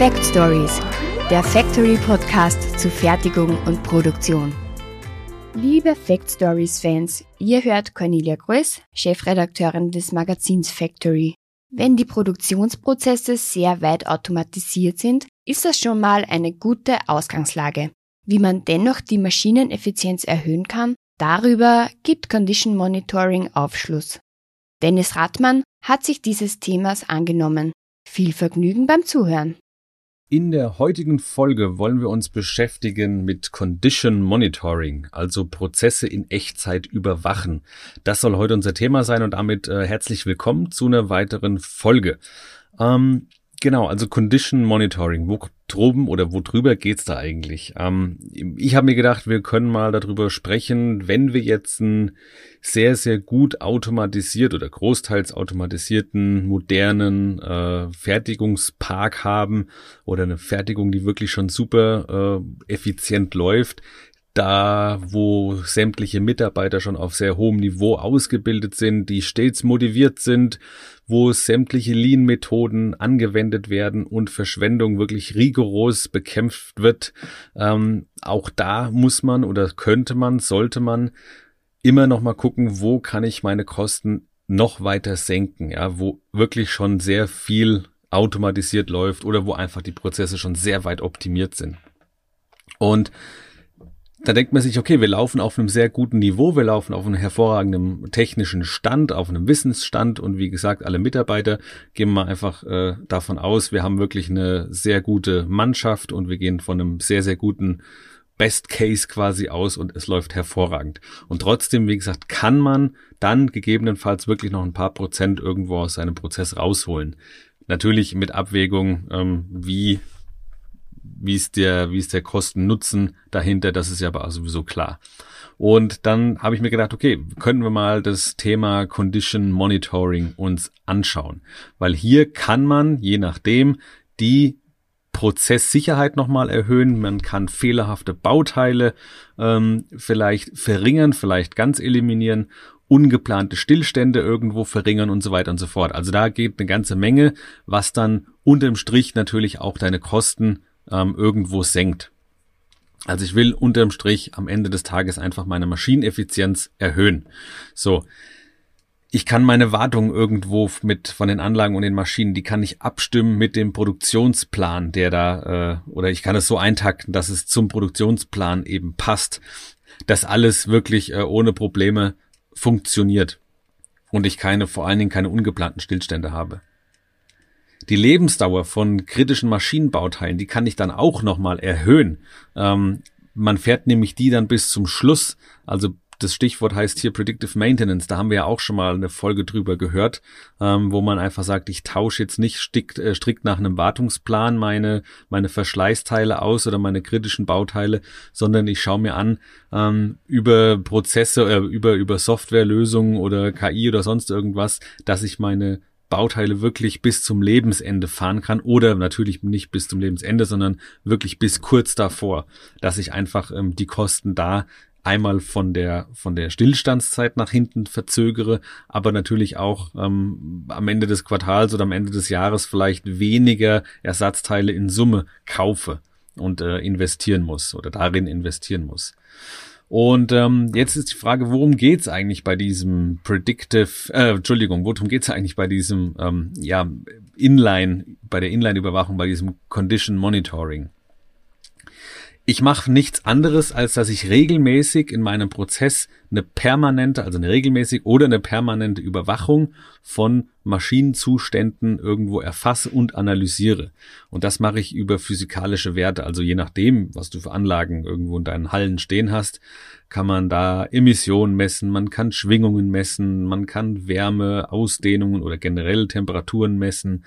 Fact Stories, der Factory Podcast zu Fertigung und Produktion. Liebe Fact Stories Fans, ihr hört Cornelia Größ, Chefredakteurin des Magazins Factory. Wenn die Produktionsprozesse sehr weit automatisiert sind, ist das schon mal eine gute Ausgangslage. Wie man dennoch die Maschineneffizienz erhöhen kann, darüber gibt Condition Monitoring Aufschluss. Dennis Rathmann hat sich dieses Themas angenommen. Viel Vergnügen beim Zuhören. In der heutigen Folge wollen wir uns beschäftigen mit Condition Monitoring, also Prozesse in Echtzeit überwachen. Das soll heute unser Thema sein und damit äh, herzlich willkommen zu einer weiteren Folge. Ähm, Genau, also Condition Monitoring. Wo drum oder wo drüber geht's da eigentlich? Ähm, ich habe mir gedacht, wir können mal darüber sprechen, wenn wir jetzt einen sehr, sehr gut automatisiert oder großteils automatisierten, modernen äh, Fertigungspark haben oder eine Fertigung, die wirklich schon super äh, effizient läuft, da, wo sämtliche Mitarbeiter schon auf sehr hohem Niveau ausgebildet sind, die stets motiviert sind, wo sämtliche Lean-Methoden angewendet werden und Verschwendung wirklich rigoros bekämpft wird. Ähm, auch da muss man oder könnte man, sollte man immer noch mal gucken, wo kann ich meine Kosten noch weiter senken, ja, wo wirklich schon sehr viel automatisiert läuft oder wo einfach die Prozesse schon sehr weit optimiert sind. Und da denkt man sich, okay, wir laufen auf einem sehr guten Niveau, wir laufen auf einem hervorragenden technischen Stand, auf einem Wissensstand und wie gesagt, alle Mitarbeiter gehen wir einfach äh, davon aus, wir haben wirklich eine sehr gute Mannschaft und wir gehen von einem sehr, sehr guten Best Case quasi aus und es läuft hervorragend. Und trotzdem, wie gesagt, kann man dann gegebenenfalls wirklich noch ein paar Prozent irgendwo aus seinem Prozess rausholen. Natürlich mit Abwägung, ähm, wie wie ist der, wie ist der Kosten-Nutzen dahinter, das ist ja aber sowieso klar. Und dann habe ich mir gedacht, okay, können wir mal das Thema Condition Monitoring uns anschauen. Weil hier kann man, je nachdem, die Prozesssicherheit nochmal erhöhen. Man kann fehlerhafte Bauteile ähm, vielleicht verringern, vielleicht ganz eliminieren, ungeplante Stillstände irgendwo verringern und so weiter und so fort. Also da geht eine ganze Menge, was dann unterm Strich natürlich auch deine Kosten ähm, irgendwo senkt. Also ich will unterm Strich am Ende des Tages einfach meine Maschineneffizienz erhöhen. So. Ich kann meine Wartung irgendwo mit von den Anlagen und den Maschinen, die kann ich abstimmen mit dem Produktionsplan, der da, äh, oder ich kann es so eintakten, dass es zum Produktionsplan eben passt, dass alles wirklich äh, ohne Probleme funktioniert und ich keine, vor allen Dingen keine ungeplanten Stillstände habe. Die Lebensdauer von kritischen Maschinenbauteilen, die kann ich dann auch nochmal erhöhen. Ähm, man fährt nämlich die dann bis zum Schluss. Also das Stichwort heißt hier Predictive Maintenance. Da haben wir ja auch schon mal eine Folge drüber gehört, ähm, wo man einfach sagt, ich tausche jetzt nicht strikt, äh, strikt nach einem Wartungsplan meine, meine Verschleißteile aus oder meine kritischen Bauteile, sondern ich schaue mir an ähm, über Prozesse, äh, über, über Softwarelösungen oder KI oder sonst irgendwas, dass ich meine Bauteile wirklich bis zum Lebensende fahren kann oder natürlich nicht bis zum Lebensende, sondern wirklich bis kurz davor, dass ich einfach ähm, die Kosten da einmal von der von der Stillstandszeit nach hinten verzögere, aber natürlich auch ähm, am Ende des Quartals oder am Ende des Jahres vielleicht weniger Ersatzteile in Summe kaufe und äh, investieren muss oder darin investieren muss. Und ähm, jetzt ist die Frage, worum geht's eigentlich bei diesem Predictive, äh, Entschuldigung, worum geht's eigentlich bei diesem, ähm, ja, Inline, bei der Inline-Überwachung, bei diesem Condition Monitoring? Ich mache nichts anderes, als dass ich regelmäßig in meinem Prozess eine permanente, also eine regelmäßig oder eine permanente Überwachung von Maschinenzuständen irgendwo erfasse und analysiere. Und das mache ich über physikalische Werte. Also je nachdem, was du für Anlagen irgendwo in deinen Hallen stehen hast, kann man da Emissionen messen, man kann Schwingungen messen, man kann Wärme, Ausdehnungen oder generell Temperaturen messen.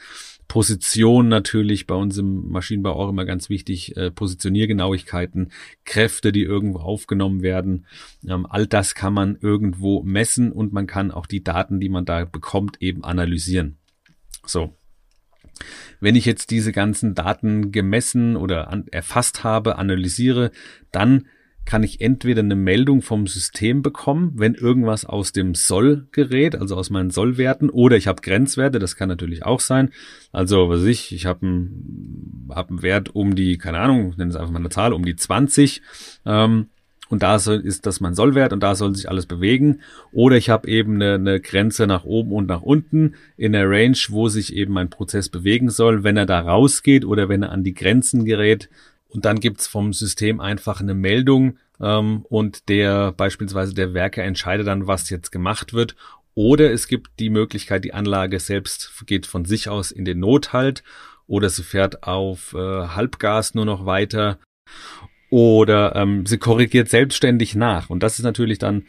Position natürlich bei uns im Maschinenbau auch immer ganz wichtig, äh, Positioniergenauigkeiten, Kräfte, die irgendwo aufgenommen werden. Ähm, all das kann man irgendwo messen und man kann auch die Daten, die man da bekommt, eben analysieren. So. Wenn ich jetzt diese ganzen Daten gemessen oder an, erfasst habe, analysiere, dann kann ich entweder eine Meldung vom System bekommen, wenn irgendwas aus dem Soll-Gerät, also aus meinen Sollwerten, oder ich habe Grenzwerte, das kann natürlich auch sein. Also, was ich, ich habe einen, hab einen Wert um die, keine Ahnung, nenne es einfach mal eine Zahl, um die 20. Ähm, und da ist das mein Sollwert und da soll sich alles bewegen. Oder ich habe eben eine, eine Grenze nach oben und nach unten in der Range, wo sich eben mein Prozess bewegen soll. Wenn er da rausgeht oder wenn er an die Grenzen gerät, und dann gibt's vom System einfach eine Meldung ähm, und der beispielsweise der Werker entscheidet dann, was jetzt gemacht wird. Oder es gibt die Möglichkeit, die Anlage selbst geht von sich aus in den Nothalt oder sie fährt auf äh, Halbgas nur noch weiter oder ähm, sie korrigiert selbstständig nach. Und das ist natürlich dann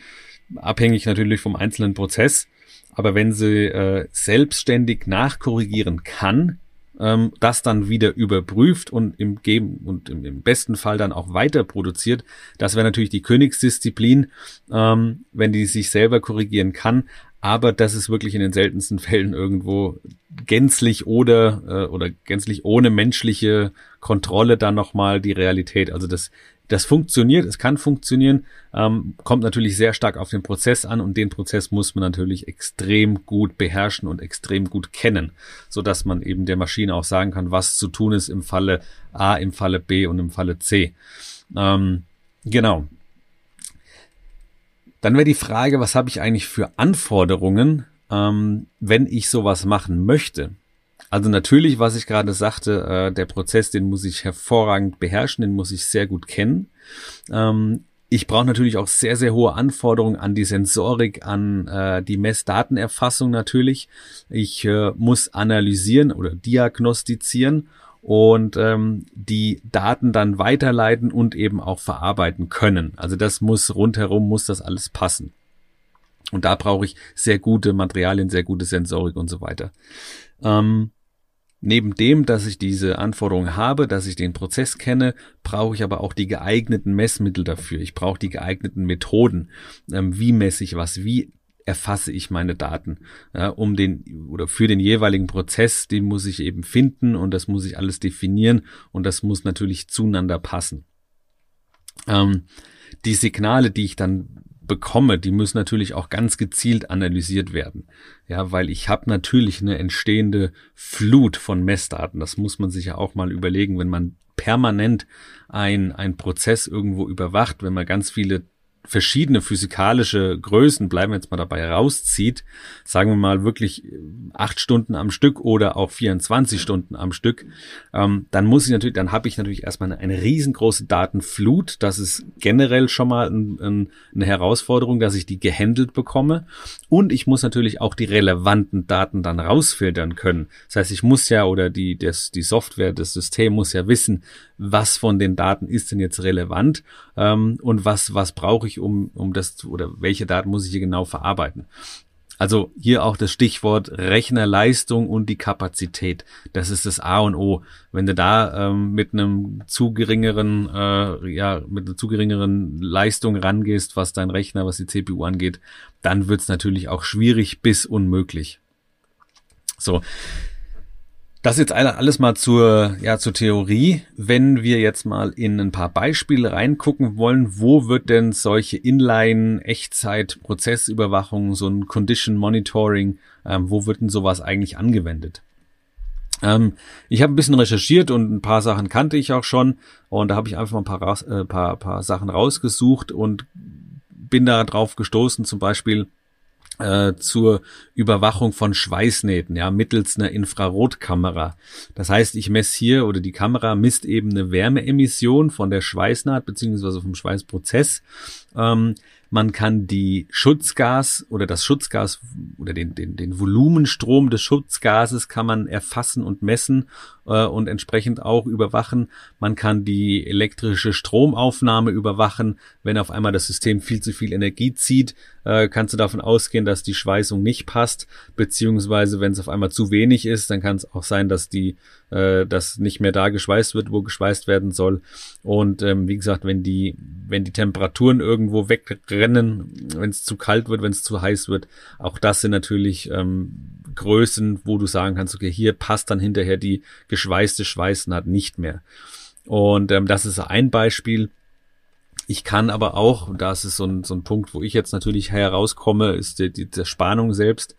abhängig natürlich vom einzelnen Prozess. Aber wenn sie äh, selbstständig nachkorrigieren kann, ähm, das dann wieder überprüft und im Geben und im, im, besten Fall dann auch weiter produziert. Das wäre natürlich die Königsdisziplin, ähm, wenn die sich selber korrigieren kann. Aber das ist wirklich in den seltensten Fällen irgendwo gänzlich oder äh, oder gänzlich ohne menschliche Kontrolle dann nochmal die Realität. Also das das funktioniert, es kann funktionieren, ähm, kommt natürlich sehr stark auf den Prozess an und den Prozess muss man natürlich extrem gut beherrschen und extrem gut kennen, so dass man eben der Maschine auch sagen kann, was zu tun ist im Falle A, im Falle B und im Falle C. Ähm, genau. Dann wäre die Frage, was habe ich eigentlich für Anforderungen, ähm, wenn ich sowas machen möchte? Also natürlich, was ich gerade sagte, äh, der Prozess, den muss ich hervorragend beherrschen, den muss ich sehr gut kennen. Ähm, ich brauche natürlich auch sehr, sehr hohe Anforderungen an die Sensorik, an äh, die Messdatenerfassung natürlich. Ich äh, muss analysieren oder diagnostizieren und ähm, die Daten dann weiterleiten und eben auch verarbeiten können. Also das muss rundherum, muss das alles passen. Und da brauche ich sehr gute Materialien, sehr gute Sensorik und so weiter. Ähm, neben dem, dass ich diese Anforderungen habe, dass ich den Prozess kenne, brauche ich aber auch die geeigneten Messmittel dafür. Ich brauche die geeigneten Methoden. Ähm, wie messe ich was? Wie erfasse ich meine Daten, ja, um den oder für den jeweiligen Prozess, den muss ich eben finden und das muss ich alles definieren und das muss natürlich zueinander passen. Ähm, die Signale, die ich dann bekomme, die müssen natürlich auch ganz gezielt analysiert werden. Ja, weil ich habe natürlich eine entstehende Flut von Messdaten. Das muss man sich ja auch mal überlegen, wenn man permanent ein, ein Prozess irgendwo überwacht, wenn man ganz viele verschiedene physikalische Größen, bleiben wir jetzt mal dabei, rauszieht, sagen wir mal wirklich äh, acht Stunden am Stück oder auch 24 Stunden am Stück, ähm, dann muss ich natürlich, dann habe ich natürlich erstmal eine, eine, riesengroße Datenflut. Das ist generell schon mal ein, ein, eine Herausforderung, dass ich die gehandelt bekomme. Und ich muss natürlich auch die relevanten Daten dann rausfiltern können. Das heißt, ich muss ja oder die, das, die Software, das System muss ja wissen, was von den Daten ist denn jetzt relevant ähm, und was, was brauche ich, um, um das oder welche Daten muss ich hier genau verarbeiten. Also hier auch das Stichwort Rechnerleistung und die Kapazität. Das ist das A und O. Wenn du da ähm, mit einem zu geringeren, äh, ja, mit einer zu geringeren Leistung rangehst, was dein Rechner, was die CPU angeht, dann wird's natürlich auch schwierig bis unmöglich. So, das jetzt alles mal zur, ja, zur Theorie. Wenn wir jetzt mal in ein paar Beispiele reingucken wollen, wo wird denn solche Inline-Echtzeit-Prozessüberwachung, so ein Condition Monitoring, ähm, wo wird denn sowas eigentlich angewendet? Ähm, ich habe ein bisschen recherchiert und ein paar Sachen kannte ich auch schon und da habe ich einfach mal ein paar, äh, paar, paar Sachen rausgesucht und bin da drauf gestoßen, zum Beispiel äh, zur Überwachung von Schweißnähten, ja, mittels einer Infrarotkamera. Das heißt, ich messe hier oder die Kamera misst eben eine Wärmeemission von der Schweißnaht beziehungsweise vom Schweißprozess. Ähm, man kann die Schutzgas oder das Schutzgas oder den, den, den Volumenstrom des Schutzgases kann man erfassen und messen äh, und entsprechend auch überwachen. Man kann die elektrische Stromaufnahme überwachen. Wenn auf einmal das System viel zu viel Energie zieht, äh, kannst du davon ausgehen, dass die Schweißung nicht passt, beziehungsweise wenn es auf einmal zu wenig ist, dann kann es auch sein, dass die äh, dass nicht mehr da geschweißt wird, wo geschweißt werden soll. Und ähm, wie gesagt, wenn die wenn die Temperaturen irgendwo wegrennen, wenn es zu kalt wird, wenn es zu heiß wird, auch das sind natürlich ähm, Größen, wo du sagen kannst, okay, hier passt dann hinterher die geschweißte Schweißnaht nicht mehr. Und ähm, das ist ein Beispiel. Ich kann aber auch, und das ist so ein, so ein Punkt, wo ich jetzt natürlich herauskomme, ist die, die Zerspannung selbst.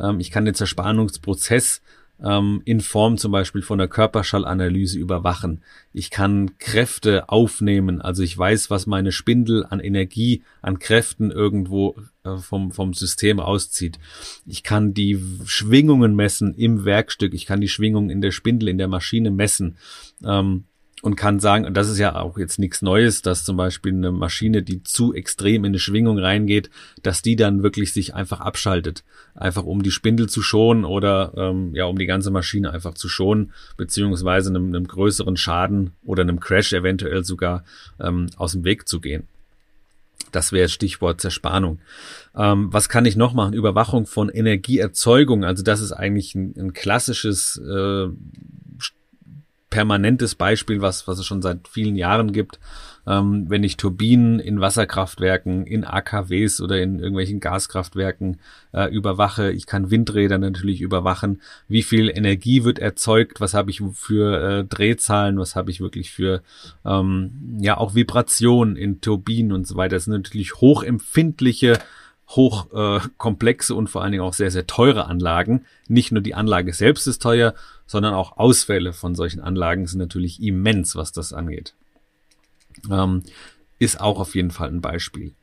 Ähm, ich kann den Zerspannungsprozess ähm, in Form zum Beispiel von der Körperschallanalyse überwachen. Ich kann Kräfte aufnehmen, also ich weiß, was meine Spindel an Energie, an Kräften irgendwo vom, vom System auszieht. Ich kann die Schwingungen messen im Werkstück, ich kann die Schwingungen in der Spindel, in der Maschine messen. Ähm, und kann sagen, und das ist ja auch jetzt nichts Neues, dass zum Beispiel eine Maschine, die zu extrem in eine Schwingung reingeht, dass die dann wirklich sich einfach abschaltet, einfach um die Spindel zu schonen oder ähm, ja um die ganze Maschine einfach zu schonen, beziehungsweise einem, einem größeren Schaden oder einem Crash eventuell sogar ähm, aus dem Weg zu gehen. Das wäre Stichwort Zerspannung. Ähm, was kann ich noch machen? Überwachung von Energieerzeugung. Also das ist eigentlich ein, ein klassisches äh, permanentes Beispiel, was, was es schon seit vielen Jahren gibt. Ähm, wenn ich Turbinen in Wasserkraftwerken, in AKWs oder in irgendwelchen Gaskraftwerken äh, überwache, ich kann Windräder natürlich überwachen, wie viel Energie wird erzeugt, was habe ich für äh, Drehzahlen, was habe ich wirklich für ähm, ja auch Vibrationen in Turbinen und so weiter. Das sind natürlich hochempfindliche hochkomplexe äh, und vor allen Dingen auch sehr, sehr teure Anlagen. Nicht nur die Anlage selbst ist teuer, sondern auch Ausfälle von solchen Anlagen sind natürlich immens, was das angeht. Ähm, ist auch auf jeden Fall ein Beispiel.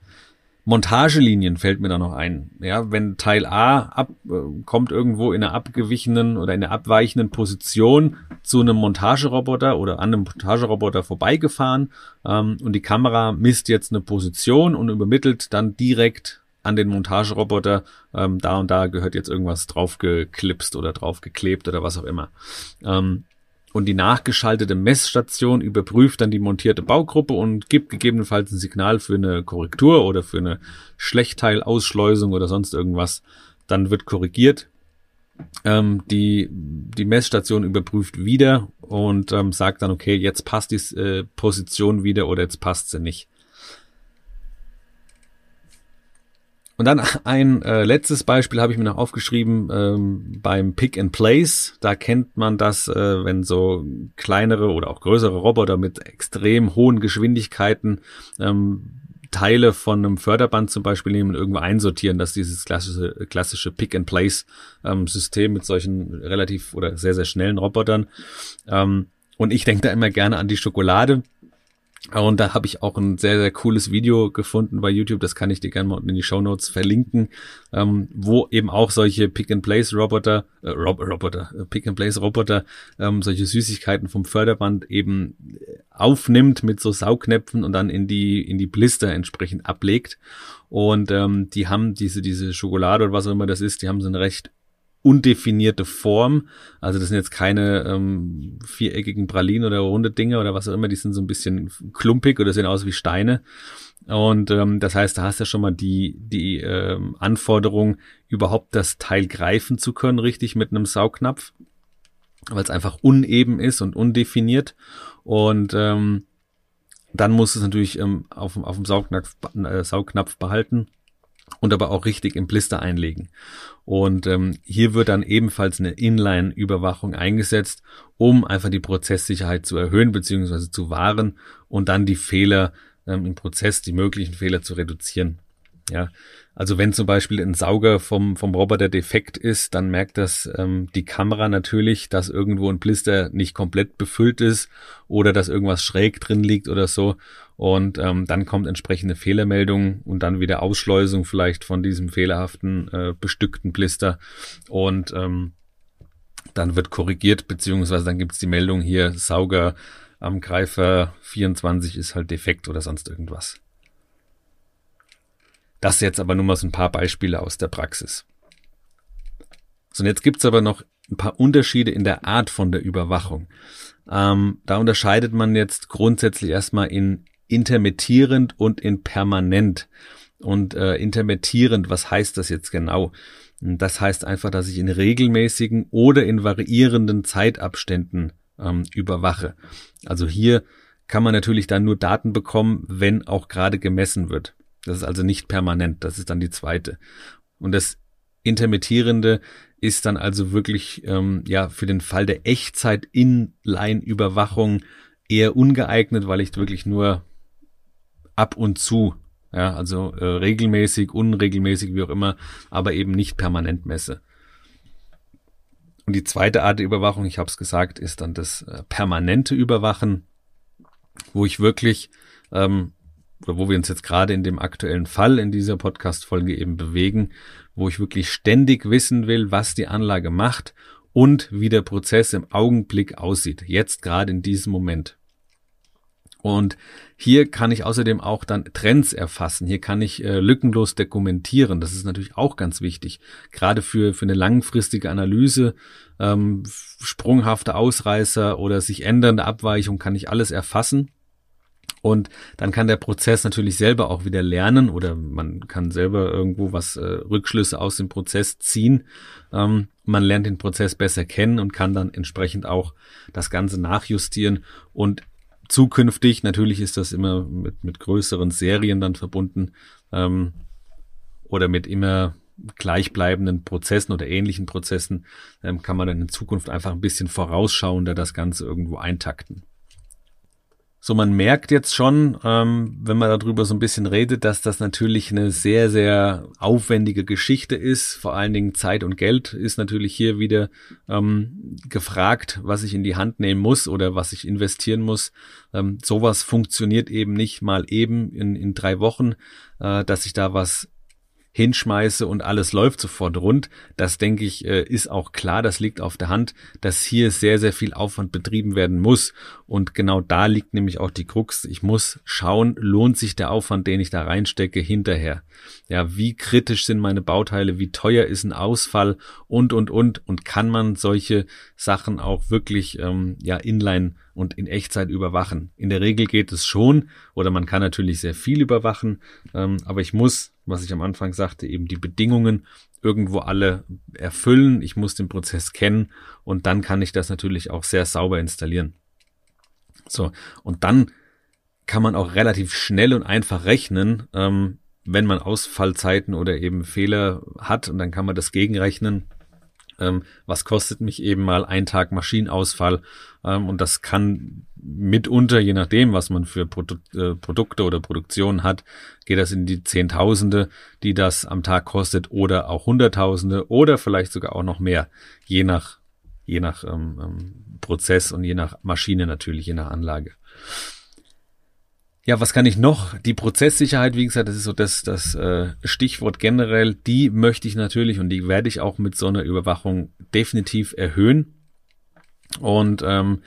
Montagelinien fällt mir da noch ein. Ja, wenn Teil A ab, äh, kommt irgendwo in einer abgewichenen oder in einer abweichenden Position zu einem Montageroboter oder an einem Montageroboter vorbeigefahren ähm, und die Kamera misst jetzt eine Position und übermittelt dann direkt an den Montageroboter, ähm, da und da gehört jetzt irgendwas draufgeklipst oder draufgeklebt oder was auch immer. Ähm, und die nachgeschaltete Messstation überprüft dann die montierte Baugruppe und gibt gegebenenfalls ein Signal für eine Korrektur oder für eine Schlechtteilausschleusung oder sonst irgendwas. Dann wird korrigiert. Ähm, die, die Messstation überprüft wieder und ähm, sagt dann, okay, jetzt passt die äh, Position wieder oder jetzt passt sie nicht. Und dann ein äh, letztes Beispiel habe ich mir noch aufgeschrieben ähm, beim Pick and Place. Da kennt man das, äh, wenn so kleinere oder auch größere Roboter mit extrem hohen Geschwindigkeiten ähm, Teile von einem Förderband zum Beispiel nehmen und irgendwo einsortieren, dass dieses klassische, klassische Pick-and-Place-System ähm, mit solchen relativ oder sehr, sehr schnellen Robotern. Ähm, und ich denke da immer gerne an die Schokolade und da habe ich auch ein sehr, sehr cooles Video gefunden bei YouTube, das kann ich dir gerne mal in die Show Notes verlinken, ähm, wo eben auch solche Pick-and-Place-Roboter, äh, Rob Roboter, äh, Pick-and-Place-Roboter, ähm, solche Süßigkeiten vom Förderband eben aufnimmt mit so Saugnäpfen und dann in die, in die Blister entsprechend ablegt. Und ähm, die haben diese, diese Schokolade oder was auch immer das ist, die haben so eine recht undefinierte Form. Also das sind jetzt keine ähm, viereckigen Pralinen oder runde Dinge oder was auch immer, die sind so ein bisschen klumpig oder sehen aus wie Steine. Und ähm, das heißt, da hast du ja schon mal die, die ähm, Anforderung, überhaupt das Teil greifen zu können, richtig mit einem Saugnapf, weil es einfach uneben ist und undefiniert. Und ähm, dann muss es natürlich ähm, auf, auf dem Saugnapf, äh, Saugnapf behalten und aber auch richtig im Blister einlegen. Und ähm, hier wird dann ebenfalls eine Inline-Überwachung eingesetzt, um einfach die Prozesssicherheit zu erhöhen bzw. zu wahren und dann die Fehler ähm, im Prozess, die möglichen Fehler zu reduzieren. Ja, also wenn zum Beispiel ein Sauger vom, vom Roboter defekt ist, dann merkt das ähm, die Kamera natürlich, dass irgendwo ein Blister nicht komplett befüllt ist oder dass irgendwas schräg drin liegt oder so. Und ähm, dann kommt entsprechende Fehlermeldung und dann wieder Ausschleusung vielleicht von diesem fehlerhaften äh, bestückten Blister. Und ähm, dann wird korrigiert, beziehungsweise dann gibt's die Meldung hier, Sauger am Greifer 24 ist halt defekt oder sonst irgendwas. Das jetzt aber nur mal so ein paar Beispiele aus der Praxis. So, und jetzt gibt's aber noch ein paar Unterschiede in der Art von der Überwachung. Ähm, da unterscheidet man jetzt grundsätzlich erstmal in intermittierend und in permanent. Und äh, intermittierend, was heißt das jetzt genau? Das heißt einfach, dass ich in regelmäßigen oder in variierenden Zeitabständen ähm, überwache. Also hier kann man natürlich dann nur Daten bekommen, wenn auch gerade gemessen wird. Das ist also nicht permanent, das ist dann die zweite. Und das Intermittierende ist dann also wirklich ähm, ja für den Fall der Echtzeit-Inline-Überwachung eher ungeeignet, weil ich wirklich nur ab und zu. Ja, also äh, regelmäßig, unregelmäßig, wie auch immer, aber eben nicht permanent messe. Und die zweite Art der Überwachung, ich habe es gesagt, ist dann das äh, permanente Überwachen, wo ich wirklich, ähm, wo wir uns jetzt gerade in dem aktuellen Fall in dieser Podcast-Folge eben bewegen, wo ich wirklich ständig wissen will, was die Anlage macht und wie der Prozess im Augenblick aussieht, jetzt gerade in diesem Moment. Und hier kann ich außerdem auch dann Trends erfassen. Hier kann ich äh, lückenlos dokumentieren. Das ist natürlich auch ganz wichtig. Gerade für, für eine langfristige Analyse, ähm, sprunghafte Ausreißer oder sich ändernde Abweichung kann ich alles erfassen. Und dann kann der Prozess natürlich selber auch wieder lernen oder man kann selber irgendwo was äh, Rückschlüsse aus dem Prozess ziehen. Ähm, man lernt den Prozess besser kennen und kann dann entsprechend auch das Ganze nachjustieren und zukünftig, natürlich ist das immer mit, mit größeren Serien dann verbunden ähm, oder mit immer gleichbleibenden Prozessen oder ähnlichen Prozessen, ähm, kann man dann in Zukunft einfach ein bisschen vorausschauender das Ganze irgendwo eintakten. So, man merkt jetzt schon, ähm, wenn man darüber so ein bisschen redet, dass das natürlich eine sehr, sehr aufwendige Geschichte ist. Vor allen Dingen Zeit und Geld ist natürlich hier wieder ähm, gefragt, was ich in die Hand nehmen muss oder was ich investieren muss. Ähm, sowas funktioniert eben nicht mal eben in, in drei Wochen, äh, dass ich da was hinschmeiße und alles läuft sofort rund. Das denke ich, äh, ist auch klar, das liegt auf der Hand, dass hier sehr, sehr viel Aufwand betrieben werden muss. Und genau da liegt nämlich auch die Krux. Ich muss schauen, lohnt sich der Aufwand, den ich da reinstecke, hinterher. Ja, wie kritisch sind meine Bauteile, wie teuer ist ein Ausfall und, und, und. Und kann man solche Sachen auch wirklich, ähm, ja, inline und in Echtzeit überwachen. In der Regel geht es schon oder man kann natürlich sehr viel überwachen, ähm, aber ich muss, was ich am Anfang sagte, eben die Bedingungen irgendwo alle erfüllen. Ich muss den Prozess kennen und dann kann ich das natürlich auch sehr sauber installieren. So, und dann kann man auch relativ schnell und einfach rechnen, ähm, wenn man Ausfallzeiten oder eben Fehler hat und dann kann man das gegenrechnen ähm, was kostet mich eben mal ein Tag Maschinenausfall. Ähm, und das kann mitunter, je nachdem, was man für Produ äh, Produkte oder Produktionen hat, geht das in die Zehntausende, die das am Tag kostet oder auch Hunderttausende oder vielleicht sogar auch noch mehr, je nach, je nach ähm, ähm Prozess und je nach Maschine natürlich, je nach Anlage. Ja, was kann ich noch? Die Prozesssicherheit, wie gesagt, das ist so das, das äh, Stichwort generell. Die möchte ich natürlich und die werde ich auch mit so einer Überwachung definitiv erhöhen und ähm,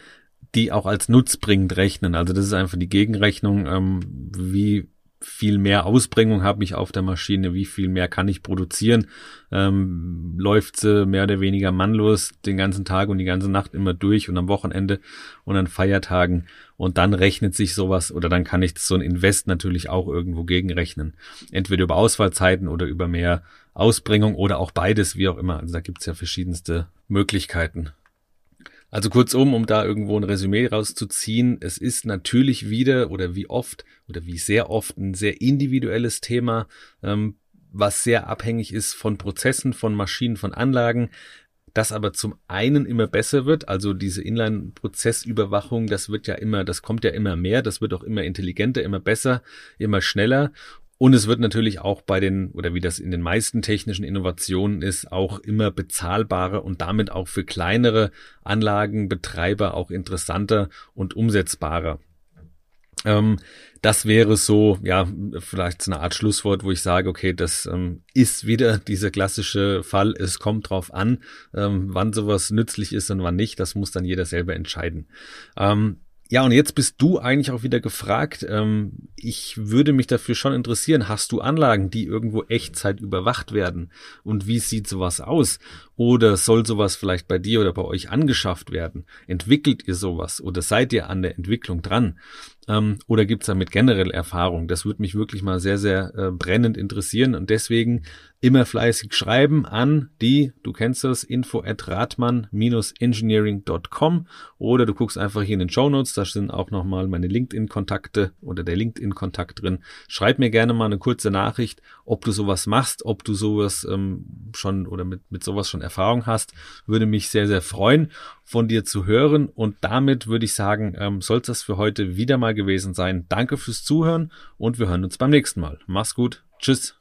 die auch als nutzbringend rechnen. Also das ist einfach die Gegenrechnung, ähm, wie viel mehr Ausbringung habe ich auf der Maschine, wie viel mehr kann ich produzieren, ähm, läuft sie mehr oder weniger mannlos den ganzen Tag und die ganze Nacht immer durch und am Wochenende und an Feiertagen und dann rechnet sich sowas oder dann kann ich so ein Invest natürlich auch irgendwo gegenrechnen. Entweder über Ausfallzeiten oder über mehr Ausbringung oder auch beides, wie auch immer. Also da gibt's ja verschiedenste Möglichkeiten. Also kurzum, um da irgendwo ein Resümee rauszuziehen, es ist natürlich wieder oder wie oft oder wie sehr oft ein sehr individuelles Thema, ähm, was sehr abhängig ist von Prozessen, von Maschinen, von Anlagen, das aber zum einen immer besser wird, also diese Inline-Prozessüberwachung, das wird ja immer, das kommt ja immer mehr, das wird auch immer intelligenter, immer besser, immer schneller und es wird natürlich auch bei den, oder wie das in den meisten technischen Innovationen ist, auch immer bezahlbarer und damit auch für kleinere Anlagenbetreiber auch interessanter und umsetzbarer. Ähm, das wäre so, ja, vielleicht so eine Art Schlusswort, wo ich sage, okay, das ähm, ist wieder dieser klassische Fall. Es kommt drauf an, ähm, wann sowas nützlich ist und wann nicht. Das muss dann jeder selber entscheiden. Ja, und jetzt bist du eigentlich auch wieder gefragt. Ähm, ich würde mich dafür schon interessieren. Hast du Anlagen, die irgendwo Echtzeit überwacht werden? Und wie sieht sowas aus? Oder soll sowas vielleicht bei dir oder bei euch angeschafft werden? Entwickelt ihr sowas oder seid ihr an der Entwicklung dran? Ähm, oder gibt's damit generell Erfahrung? Das würde mich wirklich mal sehr, sehr äh, brennend interessieren. Und deswegen immer fleißig schreiben an die, du kennst das, info at ratman-engineering.com oder du guckst einfach hier in den Show Notes, da sind auch nochmal meine LinkedIn-Kontakte oder der LinkedIn-Kontakt drin. Schreib mir gerne mal eine kurze Nachricht, ob du sowas machst, ob du sowas ähm, schon oder mit, mit sowas schon Erfahrung hast. Würde mich sehr, sehr freuen, von dir zu hören. Und damit würde ich sagen, ähm, soll das für heute wieder mal dabei gewesen sein. Danke fürs Zuhören und wir hören uns beim nächsten Mal. Mach's gut. Tschüss.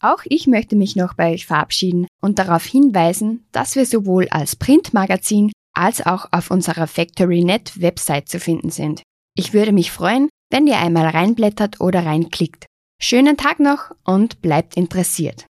Auch ich möchte mich noch bei euch verabschieden und darauf hinweisen, dass wir sowohl als Printmagazin als auch auf unserer FactoryNet Website zu finden sind. Ich würde mich freuen, wenn ihr einmal reinblättert oder reinklickt. Schönen Tag noch und bleibt interessiert.